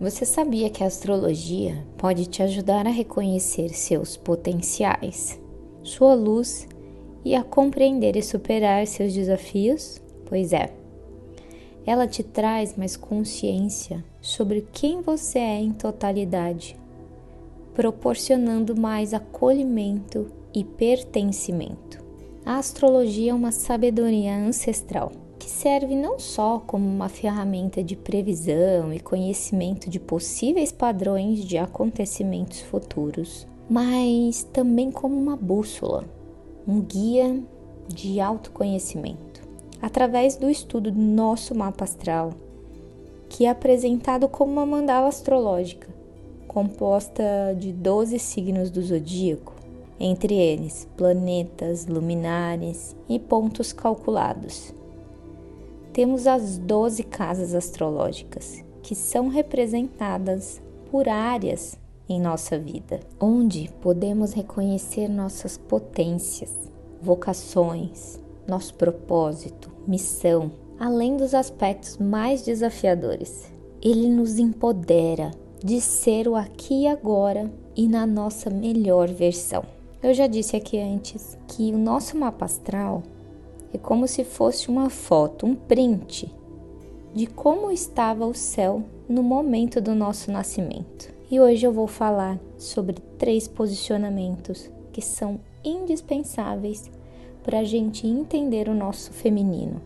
Você sabia que a astrologia pode te ajudar a reconhecer seus potenciais, sua luz e a compreender e superar seus desafios? Pois é. Ela te traz mais consciência sobre quem você é em totalidade, proporcionando mais acolhimento e pertencimento. A astrologia é uma sabedoria ancestral serve não só como uma ferramenta de previsão e conhecimento de possíveis padrões de acontecimentos futuros, mas também como uma bússola, um guia de autoconhecimento. Através do estudo do nosso mapa astral, que é apresentado como uma mandala astrológica, composta de 12 signos do zodíaco, entre eles planetas, luminares e pontos calculados temos as 12 casas astrológicas, que são representadas por áreas em nossa vida, onde podemos reconhecer nossas potências, vocações, nosso propósito, missão, além dos aspectos mais desafiadores. Ele nos empodera de ser o aqui e agora e na nossa melhor versão. Eu já disse aqui antes que o nosso mapa astral é como se fosse uma foto, um print de como estava o céu no momento do nosso nascimento. E hoje eu vou falar sobre três posicionamentos que são indispensáveis para a gente entender o nosso feminino.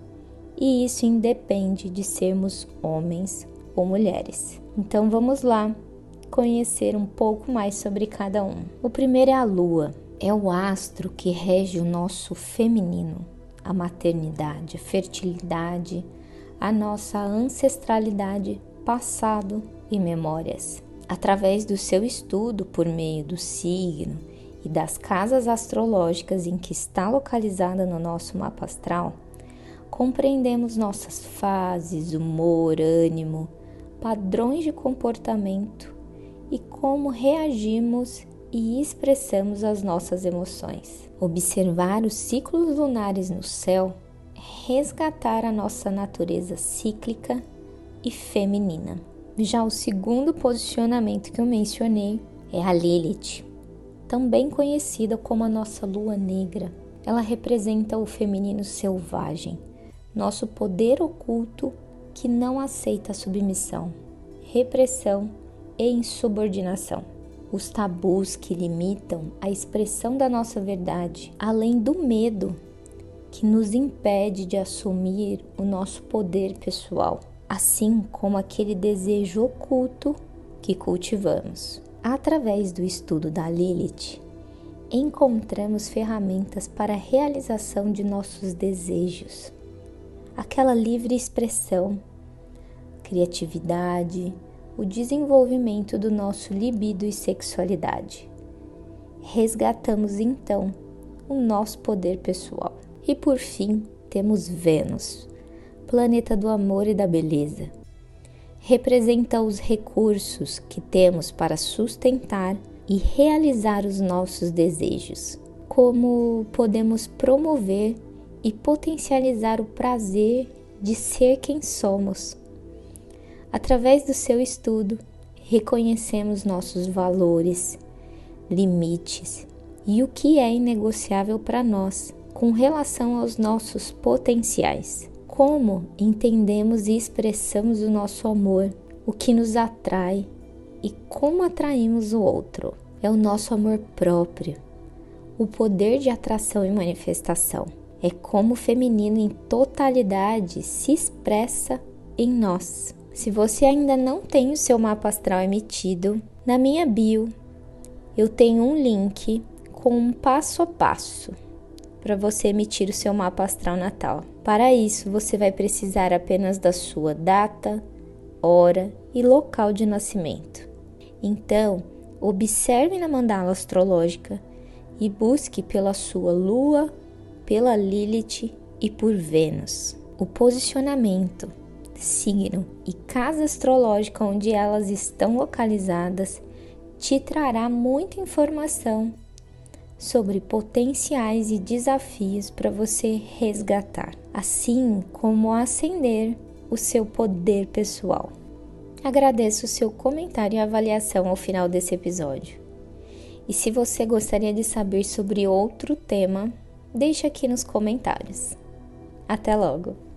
E isso independe de sermos homens ou mulheres. Então vamos lá conhecer um pouco mais sobre cada um. O primeiro é a lua, é o astro que rege o nosso feminino a maternidade, a fertilidade, a nossa ancestralidade, passado e memórias. Através do seu estudo por meio do signo e das casas astrológicas em que está localizada no nosso mapa astral, compreendemos nossas fases, humor, ânimo, padrões de comportamento e como reagimos e expressamos as nossas emoções. Observar os ciclos lunares no céu resgatar a nossa natureza cíclica e feminina. Já o segundo posicionamento que eu mencionei é a Lilith, também conhecida como a nossa lua negra. Ela representa o feminino selvagem, nosso poder oculto que não aceita submissão, repressão e insubordinação os tabus que limitam a expressão da nossa verdade, além do medo que nos impede de assumir o nosso poder pessoal, assim como aquele desejo oculto que cultivamos. Através do estudo da Lilith, encontramos ferramentas para a realização de nossos desejos, aquela livre expressão, criatividade, o desenvolvimento do nosso libido e sexualidade. Resgatamos então o nosso poder pessoal. E por fim, temos Vênus, planeta do amor e da beleza. Representa os recursos que temos para sustentar e realizar os nossos desejos. Como podemos promover e potencializar o prazer de ser quem somos Através do seu estudo, reconhecemos nossos valores, limites e o que é inegociável para nós com relação aos nossos potenciais. Como entendemos e expressamos o nosso amor, o que nos atrai e como atraímos o outro. É o nosso amor próprio, o poder de atração e manifestação. É como o feminino em totalidade se expressa em nós. Se você ainda não tem o seu mapa astral emitido, na minha bio eu tenho um link com um passo a passo para você emitir o seu mapa astral natal. Para isso, você vai precisar apenas da sua data, hora e local de nascimento. Então, observe na mandala astrológica e busque pela sua lua, pela Lilith e por Vênus. O posicionamento signo e casa astrológica onde elas estão localizadas te trará muita informação sobre potenciais e desafios para você resgatar, assim como acender o seu poder pessoal. Agradeço o seu comentário e avaliação ao final desse episódio. E se você gostaria de saber sobre outro tema, deixe aqui nos comentários. Até logo!